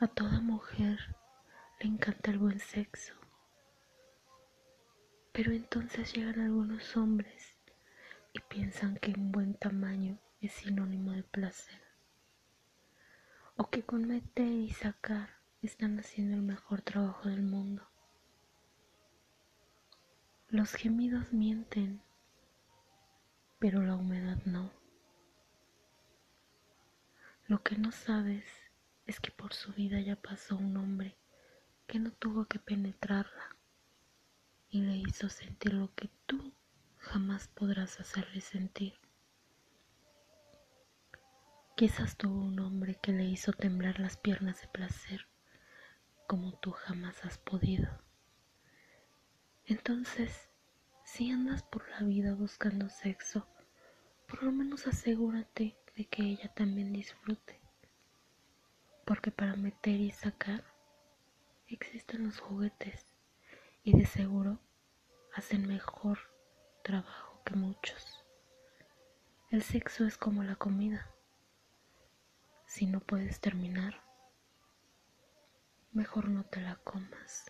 A toda mujer le encanta el buen sexo. Pero entonces llegan algunos hombres y piensan que un buen tamaño es sinónimo de placer. O que con meter y sacar están haciendo el mejor trabajo del mundo. Los gemidos mienten, pero la humedad no. Lo que no sabes es que por su vida ya pasó un hombre que no tuvo que penetrarla y le hizo sentir lo que tú jamás podrás hacerle sentir. Quizás tuvo un hombre que le hizo temblar las piernas de placer como tú jamás has podido. Entonces, si andas por la vida buscando sexo, por lo menos asegúrate de que ella también disfrute. Porque para meter y sacar existen los juguetes y de seguro hacen mejor trabajo que muchos. El sexo es como la comida. Si no puedes terminar, mejor no te la comas.